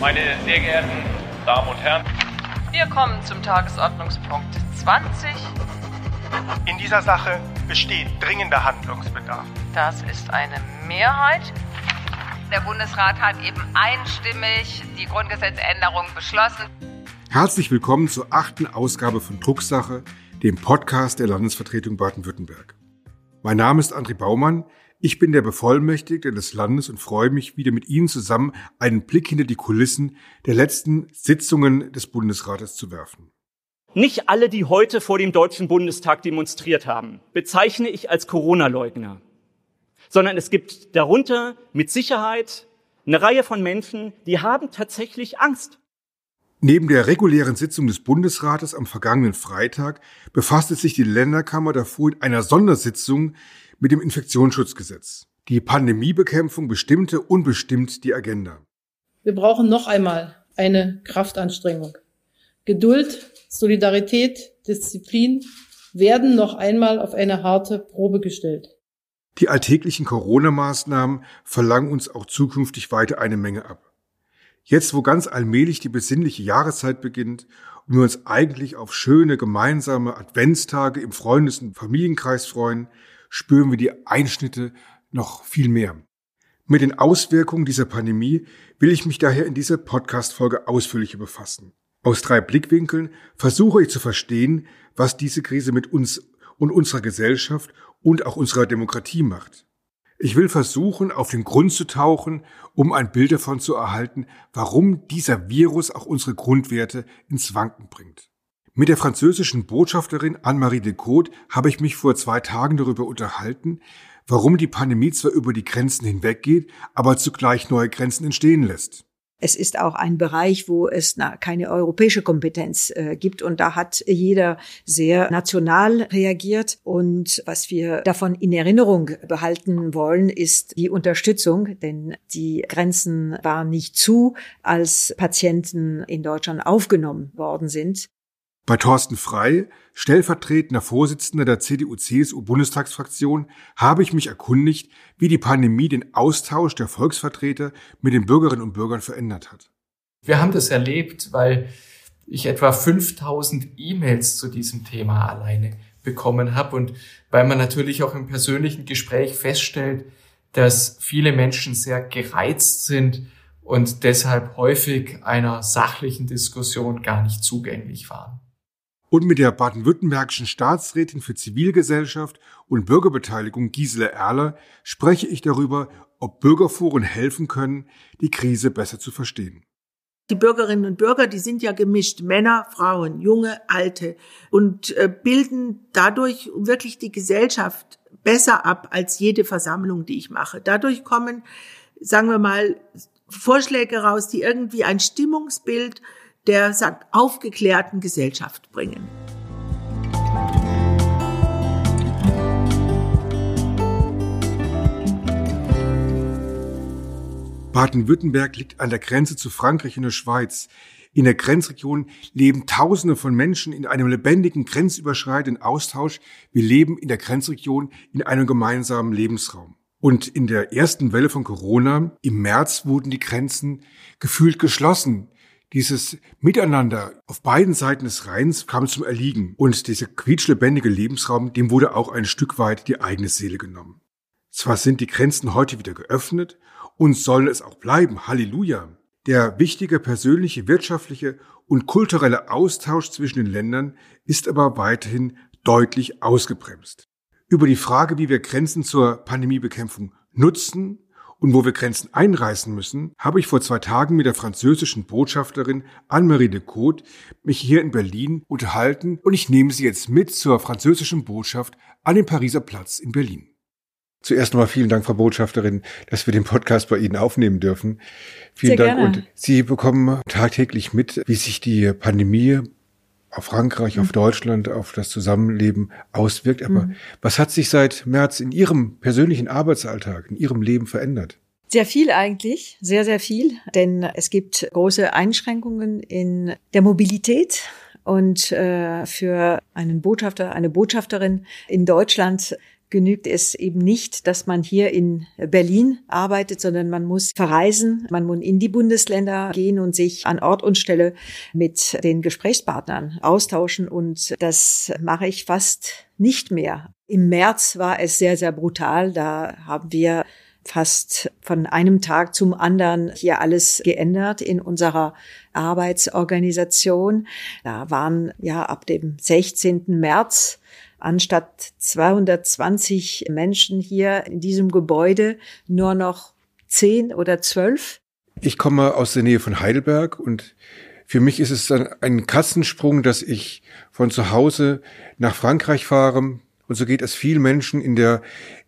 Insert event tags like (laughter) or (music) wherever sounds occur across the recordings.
Meine sehr geehrten Damen und Herren, wir kommen zum Tagesordnungspunkt 20. In dieser Sache besteht dringender Handlungsbedarf. Das ist eine Mehrheit. Der Bundesrat hat eben einstimmig die Grundgesetzänderung beschlossen. Herzlich willkommen zur achten Ausgabe von Drucksache, dem Podcast der Landesvertretung Baden-Württemberg. Mein Name ist André Baumann. Ich bin der Bevollmächtigte des Landes und freue mich, wieder mit Ihnen zusammen einen Blick hinter die Kulissen der letzten Sitzungen des Bundesrates zu werfen. Nicht alle, die heute vor dem Deutschen Bundestag demonstriert haben, bezeichne ich als Corona-Leugner, sondern es gibt darunter mit Sicherheit eine Reihe von Menschen, die haben tatsächlich Angst. Neben der regulären Sitzung des Bundesrates am vergangenen Freitag befasste sich die Länderkammer davor in einer Sondersitzung mit dem Infektionsschutzgesetz. Die Pandemiebekämpfung bestimmte unbestimmt die Agenda. Wir brauchen noch einmal eine Kraftanstrengung. Geduld, Solidarität, Disziplin werden noch einmal auf eine harte Probe gestellt. Die alltäglichen Corona-Maßnahmen verlangen uns auch zukünftig weiter eine Menge ab. Jetzt, wo ganz allmählich die besinnliche Jahreszeit beginnt und wir uns eigentlich auf schöne gemeinsame Adventstage im Freundes- und Familienkreis freuen, spüren wir die Einschnitte noch viel mehr. Mit den Auswirkungen dieser Pandemie will ich mich daher in dieser Podcast-Folge ausführlicher befassen. Aus drei Blickwinkeln versuche ich zu verstehen, was diese Krise mit uns und unserer Gesellschaft und auch unserer Demokratie macht. Ich will versuchen, auf den Grund zu tauchen, um ein Bild davon zu erhalten, warum dieser Virus auch unsere Grundwerte ins Wanken bringt. Mit der französischen Botschafterin Anne-Marie Decaux habe ich mich vor zwei Tagen darüber unterhalten, warum die Pandemie zwar über die Grenzen hinweggeht, aber zugleich neue Grenzen entstehen lässt. Es ist auch ein Bereich, wo es keine europäische Kompetenz äh, gibt. Und da hat jeder sehr national reagiert. Und was wir davon in Erinnerung behalten wollen, ist die Unterstützung. Denn die Grenzen waren nicht zu, als Patienten in Deutschland aufgenommen worden sind. Bei Thorsten Frei, stellvertretender Vorsitzender der CDU-CSU-Bundestagsfraktion, habe ich mich erkundigt, wie die Pandemie den Austausch der Volksvertreter mit den Bürgerinnen und Bürgern verändert hat. Wir haben das erlebt, weil ich etwa 5000 E-Mails zu diesem Thema alleine bekommen habe und weil man natürlich auch im persönlichen Gespräch feststellt, dass viele Menschen sehr gereizt sind und deshalb häufig einer sachlichen Diskussion gar nicht zugänglich waren und mit der baden-württembergischen Staatsrätin für Zivilgesellschaft und Bürgerbeteiligung Gisela Erler spreche ich darüber, ob Bürgerforen helfen können, die Krise besser zu verstehen. Die Bürgerinnen und Bürger, die sind ja gemischt, Männer, Frauen, junge, alte und äh, bilden dadurch wirklich die Gesellschaft besser ab als jede Versammlung, die ich mache. Dadurch kommen, sagen wir mal, Vorschläge raus, die irgendwie ein Stimmungsbild der sagt, aufgeklärten Gesellschaft bringen. Baden-Württemberg liegt an der Grenze zu Frankreich und der Schweiz. In der Grenzregion leben Tausende von Menschen in einem lebendigen, grenzüberschreitenden Austausch. Wir leben in der Grenzregion in einem gemeinsamen Lebensraum. Und in der ersten Welle von Corona im März wurden die Grenzen gefühlt geschlossen. Dieses Miteinander auf beiden Seiten des Rheins kam zum Erliegen und dieser quietschlebendige Lebensraum, dem wurde auch ein Stück weit die eigene Seele genommen. Zwar sind die Grenzen heute wieder geöffnet und sollen es auch bleiben, Halleluja. Der wichtige persönliche, wirtschaftliche und kulturelle Austausch zwischen den Ländern ist aber weiterhin deutlich ausgebremst. Über die Frage, wie wir Grenzen zur Pandemiebekämpfung nutzen und wo wir Grenzen einreißen müssen, habe ich vor zwei Tagen mit der französischen Botschafterin Anne-Marie de Côte mich hier in Berlin unterhalten und ich nehme Sie jetzt mit zur französischen Botschaft an den Pariser Platz in Berlin. Zuerst einmal vielen Dank, Frau Botschafterin, dass wir den Podcast bei Ihnen aufnehmen dürfen. Vielen Sehr Dank. Gerne. Und Sie bekommen tagtäglich mit, wie sich die Pandemie auf Frankreich, mhm. auf Deutschland, auf das Zusammenleben auswirkt. Aber mhm. was hat sich seit März in Ihrem persönlichen Arbeitsalltag, in Ihrem Leben verändert? Sehr viel eigentlich, sehr, sehr viel, denn es gibt große Einschränkungen in der Mobilität. Und äh, für einen Botschafter, eine Botschafterin in Deutschland genügt es eben nicht, dass man hier in Berlin arbeitet, sondern man muss verreisen, man muss in die Bundesländer gehen und sich an Ort und Stelle mit den Gesprächspartnern austauschen. Und das mache ich fast nicht mehr. Im März war es sehr, sehr brutal. Da haben wir fast von einem Tag zum anderen hier alles geändert in unserer Arbeitsorganisation. Da waren ja ab dem 16. März anstatt 220 Menschen hier in diesem Gebäude nur noch 10 oder 12. Ich komme aus der Nähe von Heidelberg und für mich ist es dann ein Kassensprung, dass ich von zu Hause nach Frankreich fahre. Und so geht es vielen Menschen in der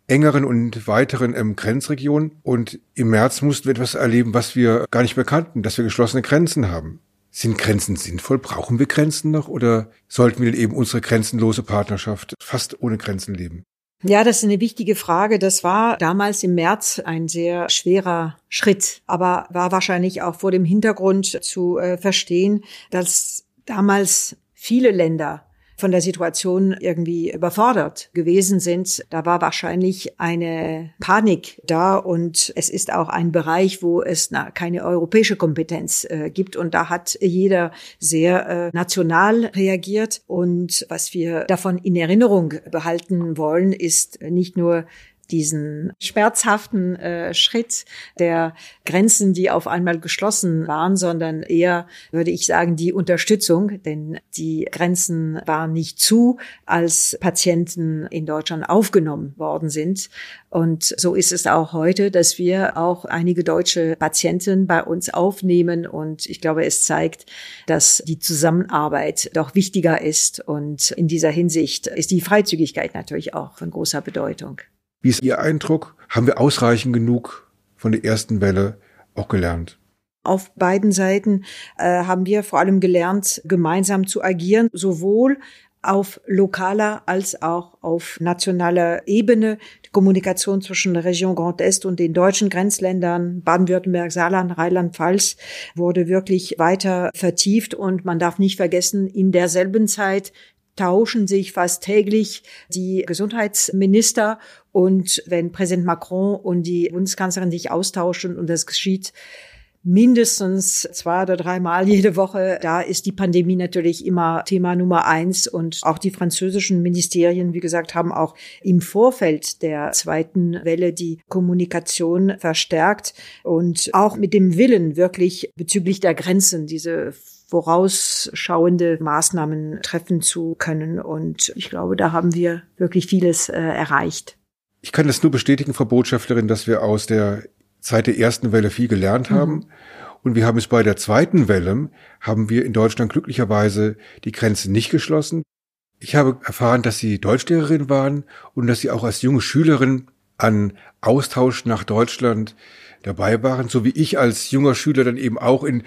engeren und weiteren ähm, Grenzregion. Und im März mussten wir etwas erleben, was wir gar nicht mehr kannten, dass wir geschlossene Grenzen haben. Sind Grenzen sinnvoll? Brauchen wir Grenzen noch? Oder sollten wir eben unsere grenzenlose Partnerschaft fast ohne Grenzen leben? Ja, das ist eine wichtige Frage. Das war damals im März ein sehr schwerer Schritt, aber war wahrscheinlich auch vor dem Hintergrund zu äh, verstehen, dass damals viele Länder von der Situation irgendwie überfordert gewesen sind. Da war wahrscheinlich eine Panik da und es ist auch ein Bereich, wo es na, keine europäische Kompetenz äh, gibt und da hat jeder sehr äh, national reagiert und was wir davon in Erinnerung behalten wollen, ist nicht nur diesen schmerzhaften äh, Schritt der Grenzen, die auf einmal geschlossen waren, sondern eher, würde ich sagen, die Unterstützung, denn die Grenzen waren nicht zu, als Patienten in Deutschland aufgenommen worden sind. Und so ist es auch heute, dass wir auch einige deutsche Patienten bei uns aufnehmen. Und ich glaube, es zeigt, dass die Zusammenarbeit doch wichtiger ist. Und in dieser Hinsicht ist die Freizügigkeit natürlich auch von großer Bedeutung. Wie ist Ihr Eindruck? Haben wir ausreichend genug von der ersten Welle auch gelernt? Auf beiden Seiten äh, haben wir vor allem gelernt, gemeinsam zu agieren, sowohl auf lokaler als auch auf nationaler Ebene. Die Kommunikation zwischen der Region Grand Est und den deutschen Grenzländern Baden-Württemberg, Saarland, Rheinland-Pfalz wurde wirklich weiter vertieft und man darf nicht vergessen, in derselben Zeit tauschen sich fast täglich die Gesundheitsminister und wenn Präsident Macron und die Bundeskanzlerin sich austauschen und das geschieht mindestens zwei oder dreimal jede Woche, da ist die Pandemie natürlich immer Thema Nummer eins und auch die französischen Ministerien, wie gesagt, haben auch im Vorfeld der zweiten Welle die Kommunikation verstärkt und auch mit dem Willen wirklich bezüglich der Grenzen diese vorausschauende Maßnahmen treffen zu können. Und ich glaube, da haben wir wirklich vieles äh, erreicht. Ich kann das nur bestätigen, Frau Botschafterin, dass wir aus der Zeit der ersten Welle viel gelernt mhm. haben. Und wir haben es bei der zweiten Welle, haben wir in Deutschland glücklicherweise die Grenzen nicht geschlossen. Ich habe erfahren, dass Sie Deutschlehrerin waren und dass Sie auch als junge Schülerin an Austausch nach Deutschland dabei waren, so wie ich als junger Schüler dann eben auch in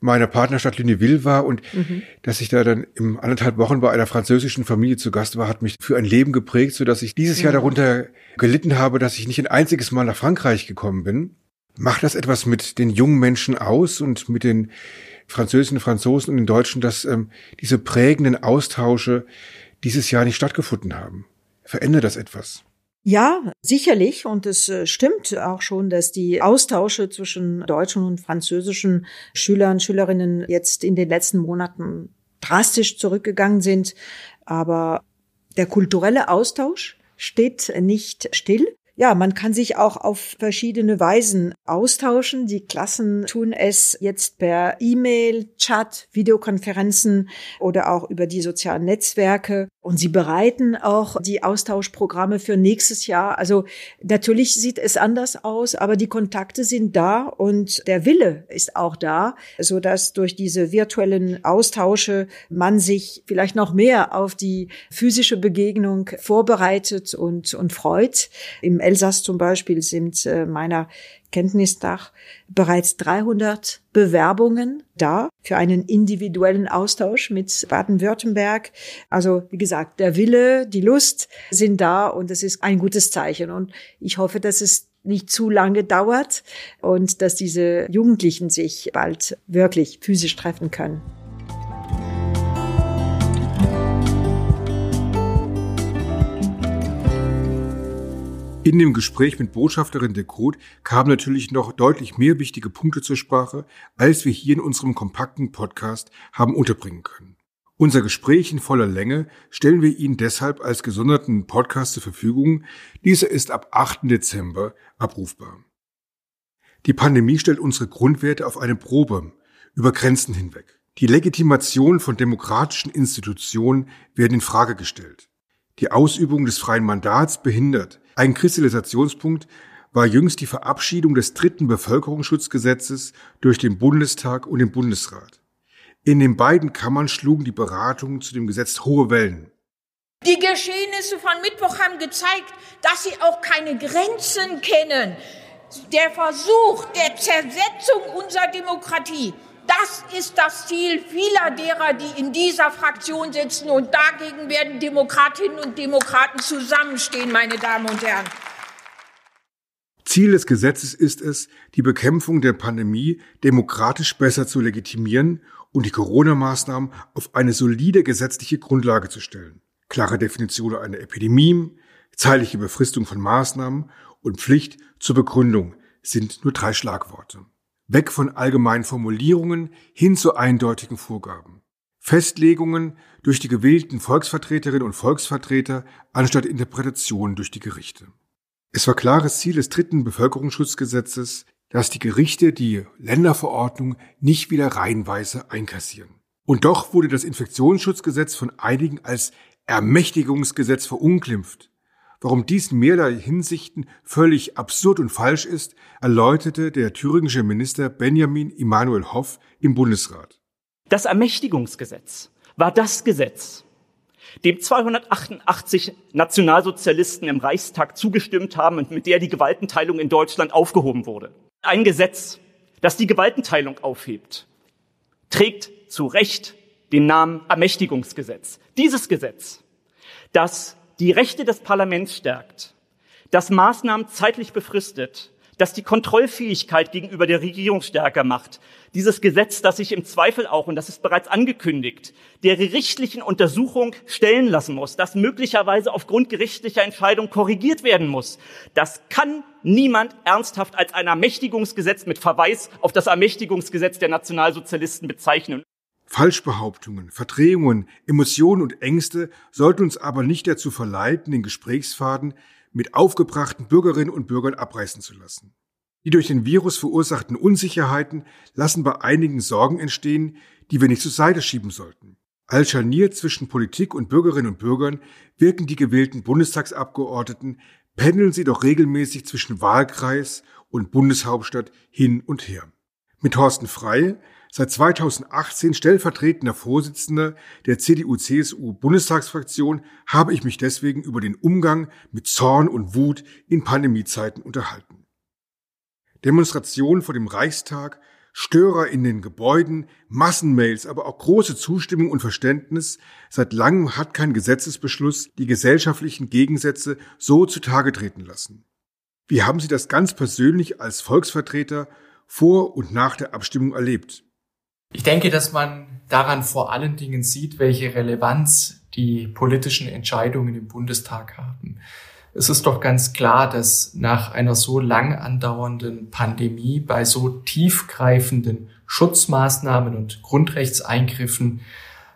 meiner Partnerstadt Lunéville war und mhm. dass ich da dann im anderthalb Wochen bei einer französischen Familie zu Gast war, hat mich für ein Leben geprägt, so dass ich dieses mhm. Jahr darunter gelitten habe, dass ich nicht ein einziges Mal nach Frankreich gekommen bin. Macht das etwas mit den jungen Menschen aus und mit den Französinnen, Franzosen und den Deutschen, dass ähm, diese prägenden Austausche dieses Jahr nicht stattgefunden haben? Verändert das etwas? Ja, sicherlich. Und es äh, stimmt auch schon, dass die Austausche zwischen deutschen und französischen Schülern, Schülerinnen jetzt in den letzten Monaten drastisch zurückgegangen sind. Aber der kulturelle Austausch steht nicht still ja, man kann sich auch auf verschiedene Weisen austauschen. Die Klassen tun es jetzt per E-Mail, Chat, Videokonferenzen oder auch über die sozialen Netzwerke. Und sie bereiten auch die Austauschprogramme für nächstes Jahr. Also natürlich sieht es anders aus, aber die Kontakte sind da und der Wille ist auch da, so dass durch diese virtuellen Austausche man sich vielleicht noch mehr auf die physische Begegnung vorbereitet und, und freut. Im Elsass zum Beispiel sind äh, meiner Kenntnis nach bereits 300 Bewerbungen da für einen individuellen Austausch mit Baden-Württemberg. Also wie gesagt, der Wille, die Lust sind da und es ist ein gutes Zeichen. Und ich hoffe, dass es nicht zu lange dauert und dass diese Jugendlichen sich bald wirklich physisch treffen können. In dem Gespräch mit Botschafterin de Groot kamen natürlich noch deutlich mehr wichtige Punkte zur Sprache, als wir hier in unserem kompakten Podcast haben unterbringen können. Unser Gespräch in voller Länge stellen wir Ihnen deshalb als gesonderten Podcast zur Verfügung. Dieser ist ab 8. Dezember abrufbar. Die Pandemie stellt unsere Grundwerte auf eine Probe über Grenzen hinweg. Die Legitimation von demokratischen Institutionen werden in Frage gestellt. Die Ausübung des freien Mandats behindert. Ein Kristallisationspunkt war jüngst die Verabschiedung des dritten Bevölkerungsschutzgesetzes durch den Bundestag und den Bundesrat. In den beiden Kammern schlugen die Beratungen zu dem Gesetz hohe Wellen. Die Geschehnisse von Mittwoch haben gezeigt, dass sie auch keine Grenzen kennen. Der Versuch der Zersetzung unserer Demokratie das ist das Ziel vieler derer, die in dieser Fraktion sitzen. Und dagegen werden Demokratinnen und Demokraten zusammenstehen, meine Damen und Herren. Ziel des Gesetzes ist es, die Bekämpfung der Pandemie demokratisch besser zu legitimieren und die Corona-Maßnahmen auf eine solide gesetzliche Grundlage zu stellen. Klare Definition einer Epidemie, zeitliche Befristung von Maßnahmen und Pflicht zur Begründung sind nur drei Schlagworte weg von allgemeinen Formulierungen hin zu eindeutigen Vorgaben. Festlegungen durch die gewählten Volksvertreterinnen und Volksvertreter anstatt Interpretationen durch die Gerichte. Es war klares Ziel des dritten Bevölkerungsschutzgesetzes, dass die Gerichte die Länderverordnung nicht wieder reihenweise einkassieren. Und doch wurde das Infektionsschutzgesetz von einigen als Ermächtigungsgesetz verunglimpft. Warum dies in mehrerlei Hinsichten völlig absurd und falsch ist, erläuterte der thüringische Minister Benjamin Emanuel Hoff im Bundesrat. Das Ermächtigungsgesetz war das Gesetz, dem 288 Nationalsozialisten im Reichstag zugestimmt haben und mit der die Gewaltenteilung in Deutschland aufgehoben wurde. Ein Gesetz, das die Gewaltenteilung aufhebt, trägt zu Recht den Namen Ermächtigungsgesetz. Dieses Gesetz, das die Rechte des Parlaments stärkt, das Maßnahmen zeitlich befristet, das die Kontrollfähigkeit gegenüber der Regierung stärker macht. Dieses Gesetz, das sich im Zweifel auch, und das ist bereits angekündigt, der gerichtlichen Untersuchung stellen lassen muss, das möglicherweise aufgrund gerichtlicher Entscheidung korrigiert werden muss. Das kann niemand ernsthaft als ein Ermächtigungsgesetz mit Verweis auf das Ermächtigungsgesetz der Nationalsozialisten bezeichnen. Falschbehauptungen, Verdrehungen, Emotionen und Ängste sollten uns aber nicht dazu verleiten, den Gesprächsfaden mit aufgebrachten Bürgerinnen und Bürgern abreißen zu lassen. Die durch den Virus verursachten Unsicherheiten lassen bei einigen Sorgen entstehen, die wir nicht zur Seite schieben sollten. Als Scharnier zwischen Politik und Bürgerinnen und Bürgern wirken die gewählten Bundestagsabgeordneten, pendeln sie doch regelmäßig zwischen Wahlkreis und Bundeshauptstadt hin und her. Mit Thorsten Frey seit 2018 stellvertretender Vorsitzender der CDU-CSU-Bundestagsfraktion, habe ich mich deswegen über den Umgang mit Zorn und Wut in Pandemiezeiten unterhalten. Demonstrationen vor dem Reichstag, Störer in den Gebäuden, Massenmails, aber auch große Zustimmung und Verständnis. Seit langem hat kein Gesetzesbeschluss die gesellschaftlichen Gegensätze so zutage treten lassen. Wie haben Sie das ganz persönlich als Volksvertreter vor und nach der Abstimmung erlebt? Ich denke, dass man daran vor allen Dingen sieht, welche Relevanz die politischen Entscheidungen im Bundestag haben. Es ist doch ganz klar, dass nach einer so lang andauernden Pandemie bei so tiefgreifenden Schutzmaßnahmen und Grundrechtseingriffen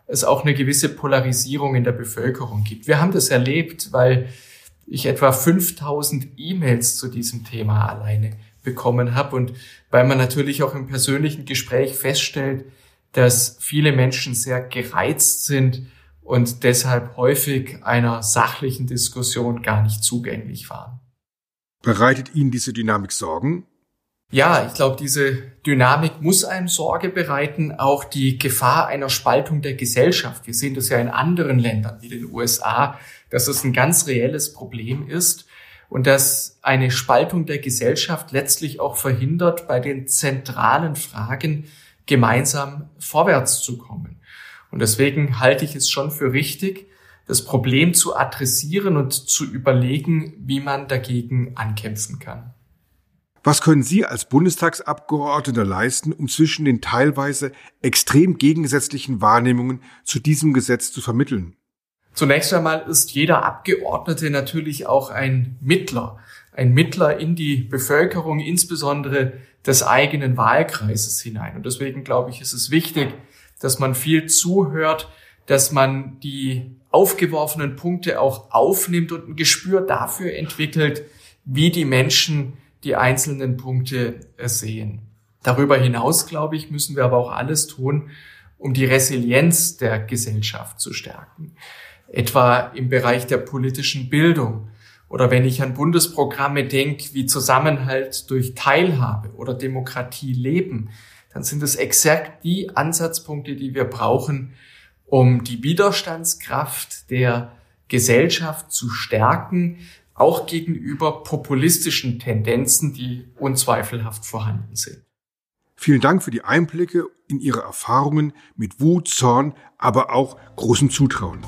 es auch eine gewisse Polarisierung in der Bevölkerung gibt. Wir haben das erlebt, weil ich etwa 5000 E-Mails zu diesem Thema alleine bekommen habe und weil man natürlich auch im persönlichen Gespräch feststellt, dass viele Menschen sehr gereizt sind und deshalb häufig einer sachlichen Diskussion gar nicht zugänglich waren. Bereitet Ihnen diese Dynamik Sorgen? Ja, ich glaube, diese Dynamik muss einem Sorge bereiten, auch die Gefahr einer Spaltung der Gesellschaft. Wir sehen das ja in anderen Ländern wie den USA, dass es ein ganz reelles Problem ist und dass eine Spaltung der Gesellschaft letztlich auch verhindert, bei den zentralen Fragen gemeinsam vorwärts zu kommen. Und deswegen halte ich es schon für richtig, das Problem zu adressieren und zu überlegen, wie man dagegen ankämpfen kann. Was können Sie als Bundestagsabgeordneter leisten, um zwischen den teilweise extrem gegensätzlichen Wahrnehmungen zu diesem Gesetz zu vermitteln? Zunächst einmal ist jeder Abgeordnete natürlich auch ein Mittler, ein Mittler in die Bevölkerung, insbesondere des eigenen Wahlkreises hinein. Und deswegen glaube ich, ist es wichtig, dass man viel zuhört, dass man die aufgeworfenen Punkte auch aufnimmt und ein Gespür dafür entwickelt, wie die Menschen die einzelnen Punkte sehen. Darüber hinaus, glaube ich, müssen wir aber auch alles tun, um die Resilienz der Gesellschaft zu stärken. Etwa im Bereich der politischen Bildung. Oder wenn ich an Bundesprogramme denke, wie Zusammenhalt durch Teilhabe oder Demokratie leben, dann sind es exakt die Ansatzpunkte, die wir brauchen, um die Widerstandskraft der Gesellschaft zu stärken, auch gegenüber populistischen Tendenzen, die unzweifelhaft vorhanden sind. Vielen Dank für die Einblicke in Ihre Erfahrungen mit Wut, Zorn, aber auch großem Zutrauen.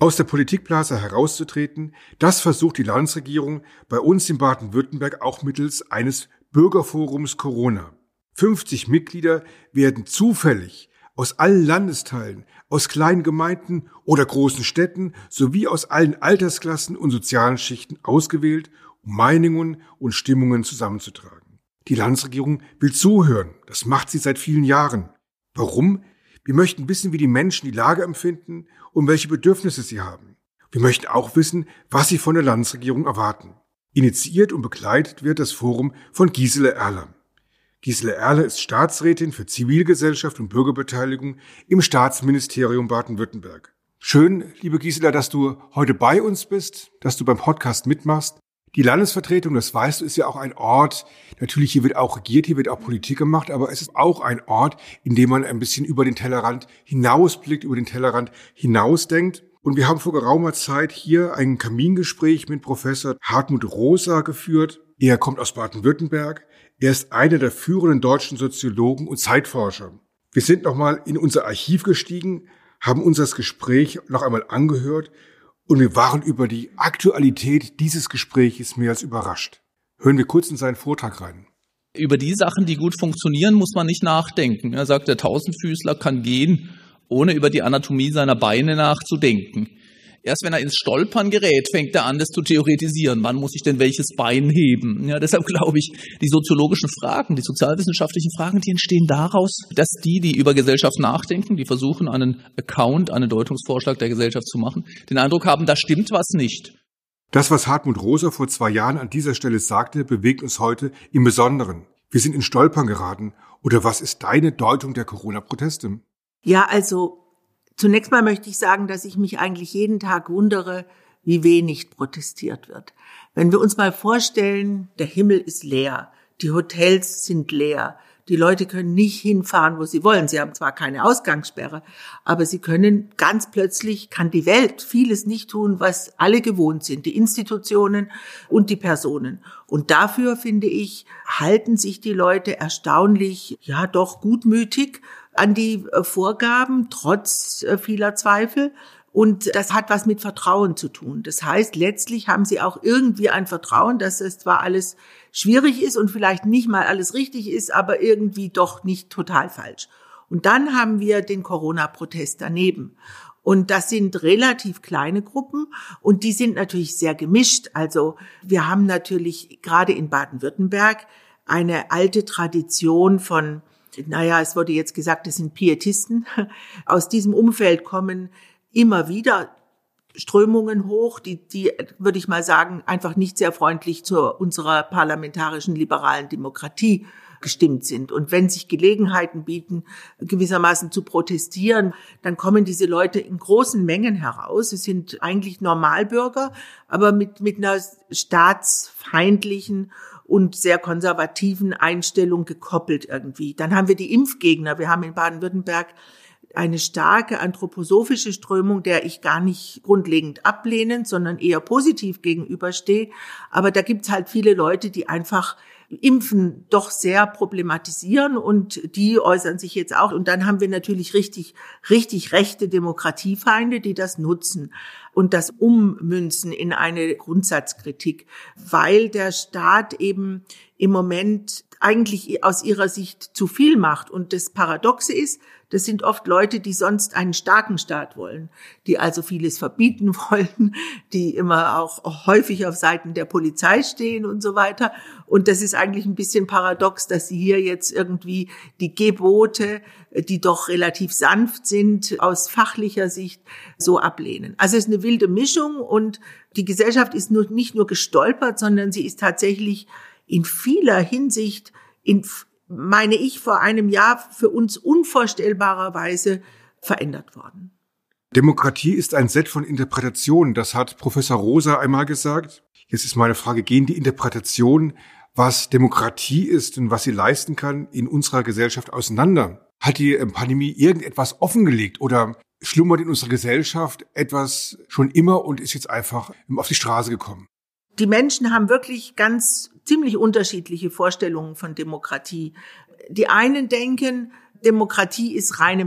Aus der Politikblase herauszutreten, das versucht die Landesregierung bei uns in Baden-Württemberg auch mittels eines Bürgerforums Corona. 50 Mitglieder werden zufällig aus allen Landesteilen, aus kleinen Gemeinden oder großen Städten sowie aus allen Altersklassen und sozialen Schichten ausgewählt, um Meinungen und Stimmungen zusammenzutragen. Die Landesregierung will zuhören. Das macht sie seit vielen Jahren. Warum? Wir möchten wissen, wie die Menschen die Lage empfinden und welche Bedürfnisse sie haben. Wir möchten auch wissen, was sie von der Landesregierung erwarten. Initiiert und begleitet wird das Forum von Gisele Erler. Gisela Erle ist Staatsrätin für Zivilgesellschaft und Bürgerbeteiligung im Staatsministerium Baden-Württemberg. Schön, liebe Gisela, dass du heute bei uns bist, dass du beim Podcast mitmachst. Die Landesvertretung, das weißt du, ist ja auch ein Ort, natürlich hier wird auch regiert, hier wird auch Politik gemacht, aber es ist auch ein Ort, in dem man ein bisschen über den Tellerrand hinausblickt, über den Tellerrand hinausdenkt. Und wir haben vor geraumer Zeit hier ein Kamingespräch mit Professor Hartmut Rosa geführt. Er kommt aus Baden-Württemberg. Er ist einer der führenden deutschen Soziologen und Zeitforscher. Wir sind nochmal in unser Archiv gestiegen, haben uns das Gespräch noch einmal angehört und wir waren über die Aktualität dieses Gespräches mehr als überrascht. Hören wir kurz in seinen Vortrag rein. Über die Sachen, die gut funktionieren, muss man nicht nachdenken. Er sagt, der Tausendfüßler kann gehen, ohne über die Anatomie seiner Beine nachzudenken. Erst wenn er ins Stolpern gerät, fängt er an, das zu theoretisieren. Wann muss ich denn welches Bein heben? Ja, deshalb glaube ich, die soziologischen Fragen, die sozialwissenschaftlichen Fragen, die entstehen daraus, dass die, die über Gesellschaft nachdenken, die versuchen, einen Account, einen Deutungsvorschlag der Gesellschaft zu machen, den Eindruck haben, da stimmt was nicht. Das, was Hartmut Rosa vor zwei Jahren an dieser Stelle sagte, bewegt uns heute im Besonderen. Wir sind in Stolpern geraten. Oder was ist deine Deutung der Corona-Proteste? Ja, also Zunächst mal möchte ich sagen, dass ich mich eigentlich jeden Tag wundere, wie wenig protestiert wird. Wenn wir uns mal vorstellen, der Himmel ist leer, die Hotels sind leer, die Leute können nicht hinfahren, wo sie wollen. Sie haben zwar keine Ausgangssperre, aber sie können ganz plötzlich, kann die Welt vieles nicht tun, was alle gewohnt sind, die Institutionen und die Personen. Und dafür, finde ich, halten sich die Leute erstaunlich, ja doch gutmütig an die äh, Vorgaben, trotz äh, vieler Zweifel. Und das hat was mit Vertrauen zu tun. Das heißt, letztlich haben sie auch irgendwie ein Vertrauen, dass es zwar alles schwierig ist und vielleicht nicht mal alles richtig ist, aber irgendwie doch nicht total falsch. Und dann haben wir den Corona-Protest daneben. Und das sind relativ kleine Gruppen und die sind natürlich sehr gemischt. Also wir haben natürlich gerade in Baden-Württemberg eine alte Tradition von naja, es wurde jetzt gesagt, es sind Pietisten. (laughs) Aus diesem Umfeld kommen immer wieder Strömungen hoch, die, die, würde ich mal sagen, einfach nicht sehr freundlich zu unserer parlamentarischen liberalen Demokratie gestimmt sind. Und wenn sich Gelegenheiten bieten, gewissermaßen zu protestieren, dann kommen diese Leute in großen Mengen heraus. Es sind eigentlich Normalbürger, aber mit, mit einer staatsfeindlichen und sehr konservativen Einstellung gekoppelt irgendwie. Dann haben wir die Impfgegner. Wir haben in Baden-Württemberg eine starke anthroposophische Strömung, der ich gar nicht grundlegend ablehnend, sondern eher positiv gegenüberstehe. Aber da gibt's halt viele Leute, die einfach Impfen doch sehr problematisieren und die äußern sich jetzt auch. Und dann haben wir natürlich richtig, richtig rechte Demokratiefeinde, die das nutzen und das ummünzen in eine Grundsatzkritik, weil der Staat eben im Moment eigentlich aus ihrer Sicht zu viel macht. Und das Paradoxe ist, das sind oft Leute, die sonst einen starken Staat wollen, die also vieles verbieten (laughs) wollen, die immer auch häufig auf Seiten der Polizei stehen und so weiter. Und das ist eigentlich ein bisschen paradox, dass sie hier jetzt irgendwie die Gebote, die doch relativ sanft sind, aus fachlicher Sicht so ablehnen. Also es ist eine wilde Mischung und die Gesellschaft ist nur, nicht nur gestolpert, sondern sie ist tatsächlich in vieler Hinsicht in meine ich, vor einem Jahr für uns unvorstellbarerweise verändert worden. Demokratie ist ein Set von Interpretationen, das hat Professor Rosa einmal gesagt. Jetzt ist meine Frage, gehen die Interpretationen, was Demokratie ist und was sie leisten kann, in unserer Gesellschaft auseinander? Hat die ähm, Pandemie irgendetwas offengelegt oder schlummert in unserer Gesellschaft etwas schon immer und ist jetzt einfach auf die Straße gekommen? Die Menschen haben wirklich ganz ziemlich unterschiedliche Vorstellungen von Demokratie. Die einen denken, Demokratie ist reine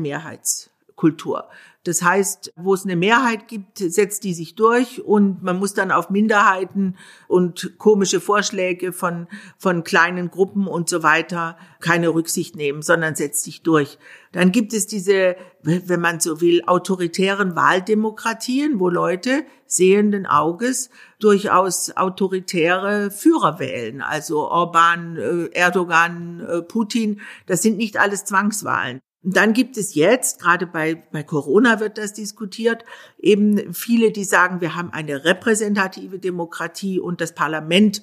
Mehrheitskultur. Das heißt, wo es eine Mehrheit gibt, setzt die sich durch und man muss dann auf Minderheiten und komische Vorschläge von, von kleinen Gruppen und so weiter keine Rücksicht nehmen, sondern setzt sich durch. Dann gibt es diese, wenn man so will, autoritären Wahldemokratien, wo Leute sehenden Auges durchaus autoritäre Führer wählen. Also Orban, äh, Erdogan, äh, Putin, das sind nicht alles Zwangswahlen. Dann gibt es jetzt, gerade bei, bei Corona wird das diskutiert, eben viele, die sagen, wir haben eine repräsentative Demokratie und das Parlament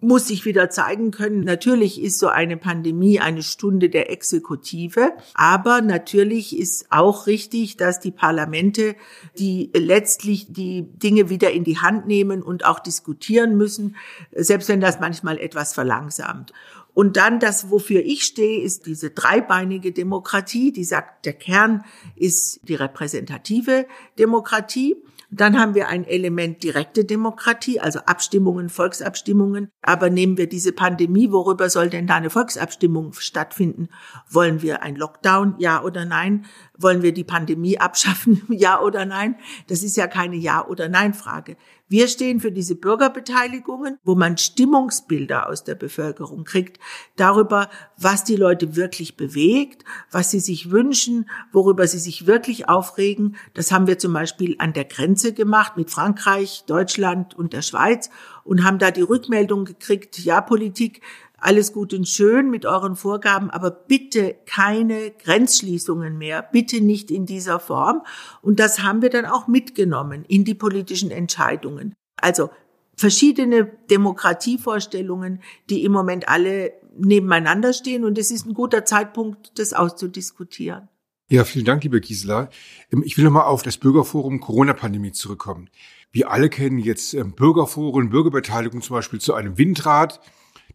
muss sich wieder zeigen können. Natürlich ist so eine Pandemie eine Stunde der Exekutive, aber natürlich ist auch richtig, dass die Parlamente, die letztlich die Dinge wieder in die Hand nehmen und auch diskutieren müssen, selbst wenn das manchmal etwas verlangsamt. Und dann das, wofür ich stehe, ist diese dreibeinige Demokratie, die sagt, der Kern ist die repräsentative Demokratie. Dann haben wir ein Element direkte Demokratie, also Abstimmungen, Volksabstimmungen. Aber nehmen wir diese Pandemie, worüber soll denn da eine Volksabstimmung stattfinden? Wollen wir ein Lockdown, ja oder nein? Wollen wir die Pandemie abschaffen, (laughs) ja oder nein? Das ist ja keine Ja- oder Nein-Frage. Wir stehen für diese Bürgerbeteiligungen, wo man Stimmungsbilder aus der Bevölkerung kriegt, darüber, was die Leute wirklich bewegt, was sie sich wünschen, worüber sie sich wirklich aufregen. Das haben wir zum Beispiel an der Grenze gemacht mit Frankreich, Deutschland und der Schweiz und haben da die Rückmeldung gekriegt, ja, Politik, alles gut und schön mit euren Vorgaben, aber bitte keine Grenzschließungen mehr, bitte nicht in dieser Form. Und das haben wir dann auch mitgenommen in die politischen Entscheidungen. Also verschiedene Demokratievorstellungen, die im Moment alle nebeneinander stehen. Und es ist ein guter Zeitpunkt, das auszudiskutieren. Ja, vielen Dank, liebe Gisela. Ähm, ich will nochmal auf das Bürgerforum Corona-Pandemie zurückkommen. Wir alle kennen jetzt ähm, Bürgerforen, Bürgerbeteiligung zum Beispiel zu einem Windrad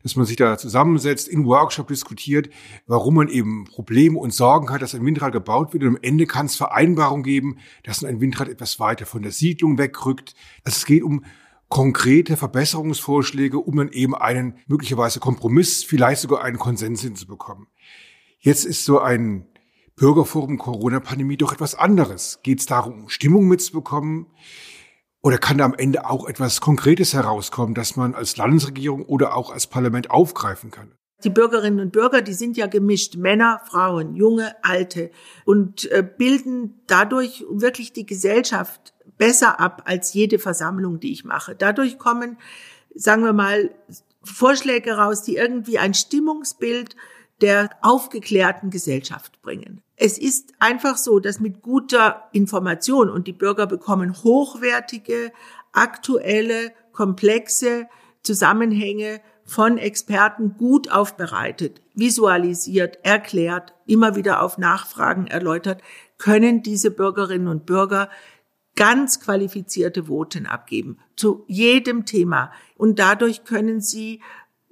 dass man sich da zusammensetzt, in Workshop diskutiert, warum man eben Probleme und Sorgen hat, dass ein Windrad gebaut wird. Und am Ende kann es Vereinbarungen geben, dass ein Windrad etwas weiter von der Siedlung wegrückt. Also es geht um konkrete Verbesserungsvorschläge, um dann eben einen möglicherweise Kompromiss, vielleicht sogar einen Konsens hinzubekommen. Jetzt ist so ein Bürgerforum Corona-Pandemie doch etwas anderes. Geht es darum, Stimmung mitzubekommen? Oder kann da am Ende auch etwas Konkretes herauskommen, das man als Landesregierung oder auch als Parlament aufgreifen kann? Die Bürgerinnen und Bürger, die sind ja gemischt, Männer, Frauen, junge, alte und äh, bilden dadurch wirklich die Gesellschaft besser ab als jede Versammlung, die ich mache. Dadurch kommen, sagen wir mal, Vorschläge raus, die irgendwie ein Stimmungsbild der aufgeklärten Gesellschaft bringen. Es ist einfach so, dass mit guter Information und die Bürger bekommen hochwertige, aktuelle, komplexe Zusammenhänge von Experten gut aufbereitet, visualisiert, erklärt, immer wieder auf Nachfragen erläutert, können diese Bürgerinnen und Bürger ganz qualifizierte Voten abgeben zu jedem Thema. Und dadurch können sie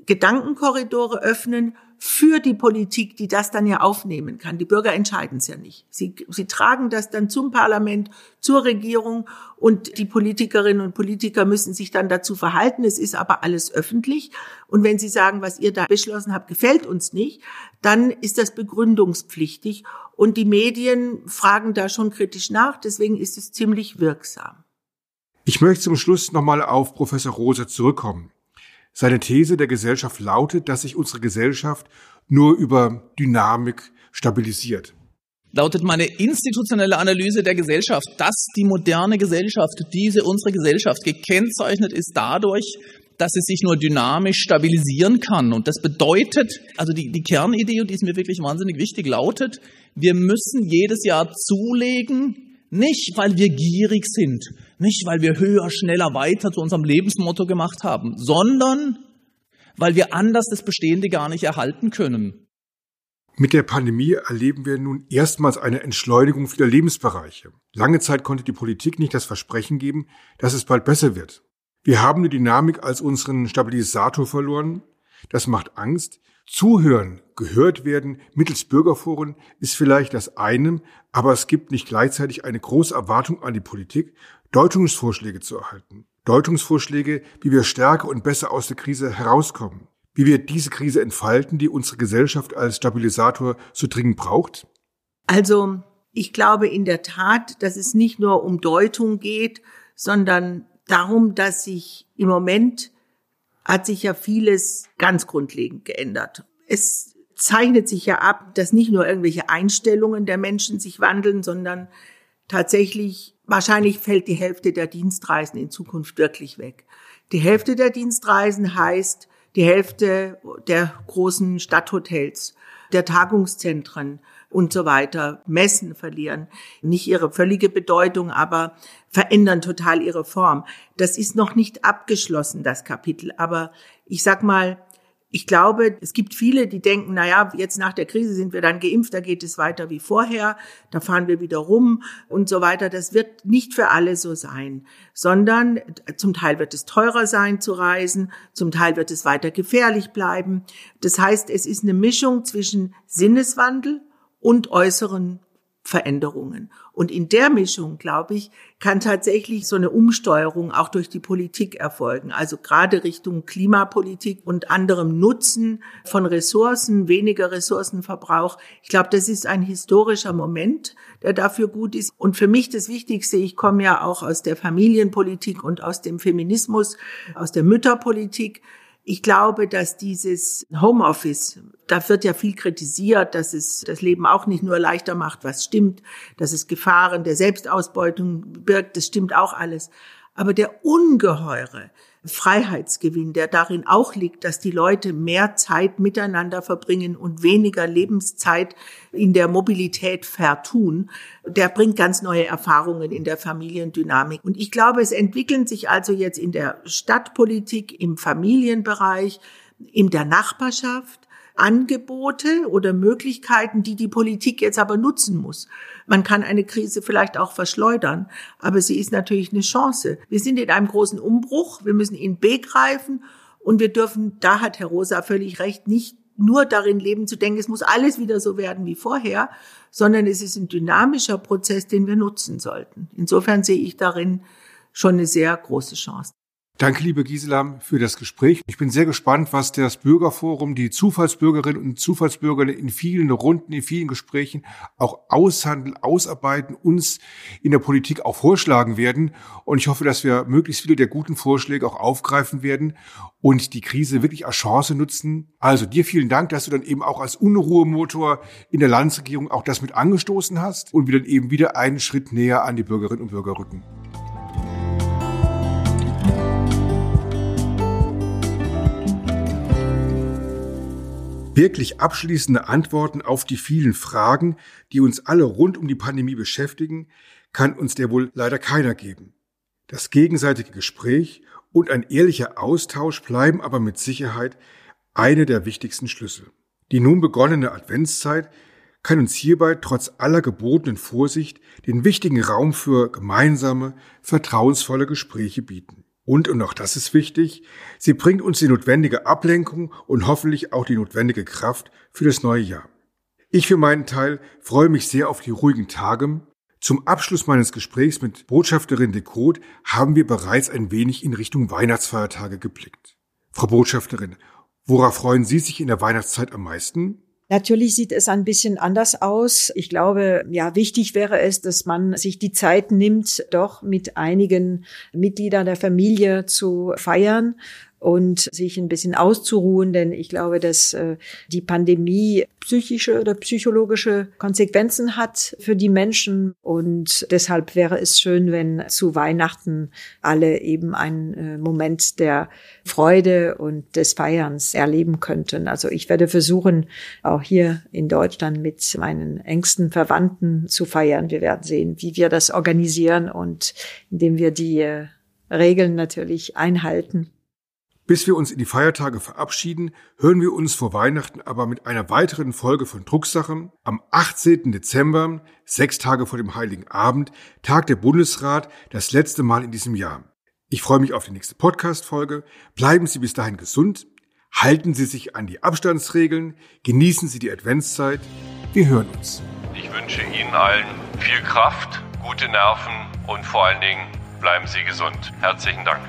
Gedankenkorridore öffnen für die Politik, die das dann ja aufnehmen kann. Die Bürger entscheiden es ja nicht. Sie, sie tragen das dann zum Parlament, zur Regierung und die Politikerinnen und Politiker müssen sich dann dazu verhalten. Es ist aber alles öffentlich. Und wenn sie sagen, was ihr da beschlossen habt, gefällt uns nicht, dann ist das begründungspflichtig. Und die Medien fragen da schon kritisch nach. Deswegen ist es ziemlich wirksam. Ich möchte zum Schluss nochmal auf Professor Rose zurückkommen. Seine These der Gesellschaft lautet, dass sich unsere Gesellschaft nur über Dynamik stabilisiert. Lautet meine institutionelle Analyse der Gesellschaft, dass die moderne Gesellschaft, diese unsere Gesellschaft gekennzeichnet ist dadurch, dass sie sich nur dynamisch stabilisieren kann. Und das bedeutet, also die, die Kernidee, und die ist mir wirklich wahnsinnig wichtig, lautet, wir müssen jedes Jahr zulegen, nicht weil wir gierig sind, nicht, weil wir höher, schneller, weiter zu unserem Lebensmotto gemacht haben, sondern weil wir anders das Bestehende gar nicht erhalten können. Mit der Pandemie erleben wir nun erstmals eine Entschleunigung vieler Lebensbereiche. Lange Zeit konnte die Politik nicht das Versprechen geben, dass es bald besser wird. Wir haben die Dynamik als unseren Stabilisator verloren. Das macht Angst. Zuhören, gehört werden mittels Bürgerforen ist vielleicht das eine, aber es gibt nicht gleichzeitig eine große Erwartung an die Politik, Deutungsvorschläge zu erhalten. Deutungsvorschläge, wie wir stärker und besser aus der Krise herauskommen. Wie wir diese Krise entfalten, die unsere Gesellschaft als Stabilisator so dringend braucht? Also, ich glaube in der Tat, dass es nicht nur um Deutung geht, sondern darum, dass sich im Moment hat sich ja vieles ganz grundlegend geändert. Es zeichnet sich ja ab, dass nicht nur irgendwelche Einstellungen der Menschen sich wandeln, sondern tatsächlich Wahrscheinlich fällt die Hälfte der Dienstreisen in Zukunft wirklich weg. Die Hälfte der Dienstreisen heißt die Hälfte der großen Stadthotels, der Tagungszentren und so weiter. Messen verlieren nicht ihre völlige Bedeutung, aber verändern total ihre Form. Das ist noch nicht abgeschlossen, das Kapitel. Aber ich sag mal, ich glaube, es gibt viele, die denken, na ja, jetzt nach der Krise sind wir dann geimpft, da geht es weiter wie vorher, da fahren wir wieder rum und so weiter. Das wird nicht für alle so sein, sondern zum Teil wird es teurer sein zu reisen, zum Teil wird es weiter gefährlich bleiben. Das heißt, es ist eine Mischung zwischen Sinneswandel und äußeren Veränderungen. Und in der Mischung, glaube ich, kann tatsächlich so eine Umsteuerung auch durch die Politik erfolgen. Also gerade Richtung Klimapolitik und anderem Nutzen von Ressourcen, weniger Ressourcenverbrauch. Ich glaube, das ist ein historischer Moment, der dafür gut ist. Und für mich das Wichtigste, ich komme ja auch aus der Familienpolitik und aus dem Feminismus, aus der Mütterpolitik. Ich glaube, dass dieses Homeoffice, da wird ja viel kritisiert, dass es das Leben auch nicht nur leichter macht, was stimmt, dass es Gefahren der Selbstausbeutung birgt, das stimmt auch alles. Aber der ungeheure Freiheitsgewinn, der darin auch liegt, dass die Leute mehr Zeit miteinander verbringen und weniger Lebenszeit in der Mobilität vertun, der bringt ganz neue Erfahrungen in der Familiendynamik. Und ich glaube, es entwickeln sich also jetzt in der Stadtpolitik, im Familienbereich, in der Nachbarschaft Angebote oder Möglichkeiten, die die Politik jetzt aber nutzen muss. Man kann eine Krise vielleicht auch verschleudern, aber sie ist natürlich eine Chance. Wir sind in einem großen Umbruch, wir müssen ihn begreifen und wir dürfen, da hat Herr Rosa völlig recht, nicht nur darin leben zu denken, es muss alles wieder so werden wie vorher, sondern es ist ein dynamischer Prozess, den wir nutzen sollten. Insofern sehe ich darin schon eine sehr große Chance. Danke, liebe Gisela, für das Gespräch. Ich bin sehr gespannt, was das Bürgerforum, die Zufallsbürgerinnen und Zufallsbürger in vielen Runden, in vielen Gesprächen auch aushandeln, ausarbeiten, uns in der Politik auch vorschlagen werden. Und ich hoffe, dass wir möglichst viele der guten Vorschläge auch aufgreifen werden und die Krise wirklich als Chance nutzen. Also dir vielen Dank, dass du dann eben auch als Unruhemotor in der Landesregierung auch das mit angestoßen hast und wir dann eben wieder einen Schritt näher an die Bürgerinnen und Bürger rücken. Wirklich abschließende Antworten auf die vielen Fragen, die uns alle rund um die Pandemie beschäftigen, kann uns der wohl leider keiner geben. Das gegenseitige Gespräch und ein ehrlicher Austausch bleiben aber mit Sicherheit eine der wichtigsten Schlüssel. Die nun begonnene Adventszeit kann uns hierbei trotz aller gebotenen Vorsicht den wichtigen Raum für gemeinsame, vertrauensvolle Gespräche bieten. Und, und auch das ist wichtig, sie bringt uns die notwendige Ablenkung und hoffentlich auch die notwendige Kraft für das neue Jahr. Ich für meinen Teil freue mich sehr auf die ruhigen Tage. Zum Abschluss meines Gesprächs mit Botschafterin de Code haben wir bereits ein wenig in Richtung Weihnachtsfeiertage geblickt. Frau Botschafterin, worauf freuen Sie sich in der Weihnachtszeit am meisten? Natürlich sieht es ein bisschen anders aus. Ich glaube, ja, wichtig wäre es, dass man sich die Zeit nimmt, doch mit einigen Mitgliedern der Familie zu feiern und sich ein bisschen auszuruhen, denn ich glaube, dass äh, die Pandemie psychische oder psychologische Konsequenzen hat für die Menschen und deshalb wäre es schön, wenn zu Weihnachten alle eben einen äh, Moment der Freude und des Feierns erleben könnten. Also ich werde versuchen, auch hier in Deutschland mit meinen engsten Verwandten zu feiern. Wir werden sehen, wie wir das organisieren und indem wir die äh, Regeln natürlich einhalten. Bis wir uns in die Feiertage verabschieden, hören wir uns vor Weihnachten aber mit einer weiteren Folge von Drucksachen. Am 18. Dezember, sechs Tage vor dem Heiligen Abend, tagt der Bundesrat das letzte Mal in diesem Jahr. Ich freue mich auf die nächste Podcast-Folge. Bleiben Sie bis dahin gesund. Halten Sie sich an die Abstandsregeln. Genießen Sie die Adventszeit. Wir hören uns. Ich wünsche Ihnen allen viel Kraft, gute Nerven und vor allen Dingen bleiben Sie gesund. Herzlichen Dank.